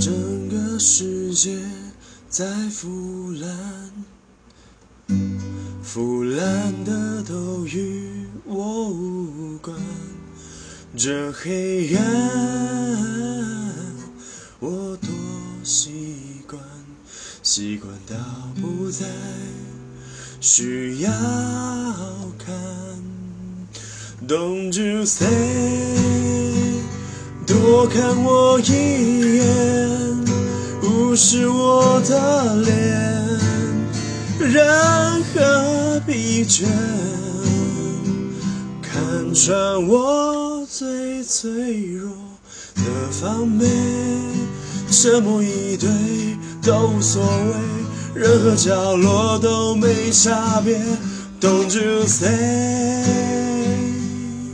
整个世界在腐烂，腐烂的都与我无关。这黑暗，我多习惯，习惯到不再需要看。Don't you say，多看我一眼，无视我的脸，任何疲倦，看穿我。最脆弱的防备，沉默以对都无所谓，任何角落都没差别。Don't you say？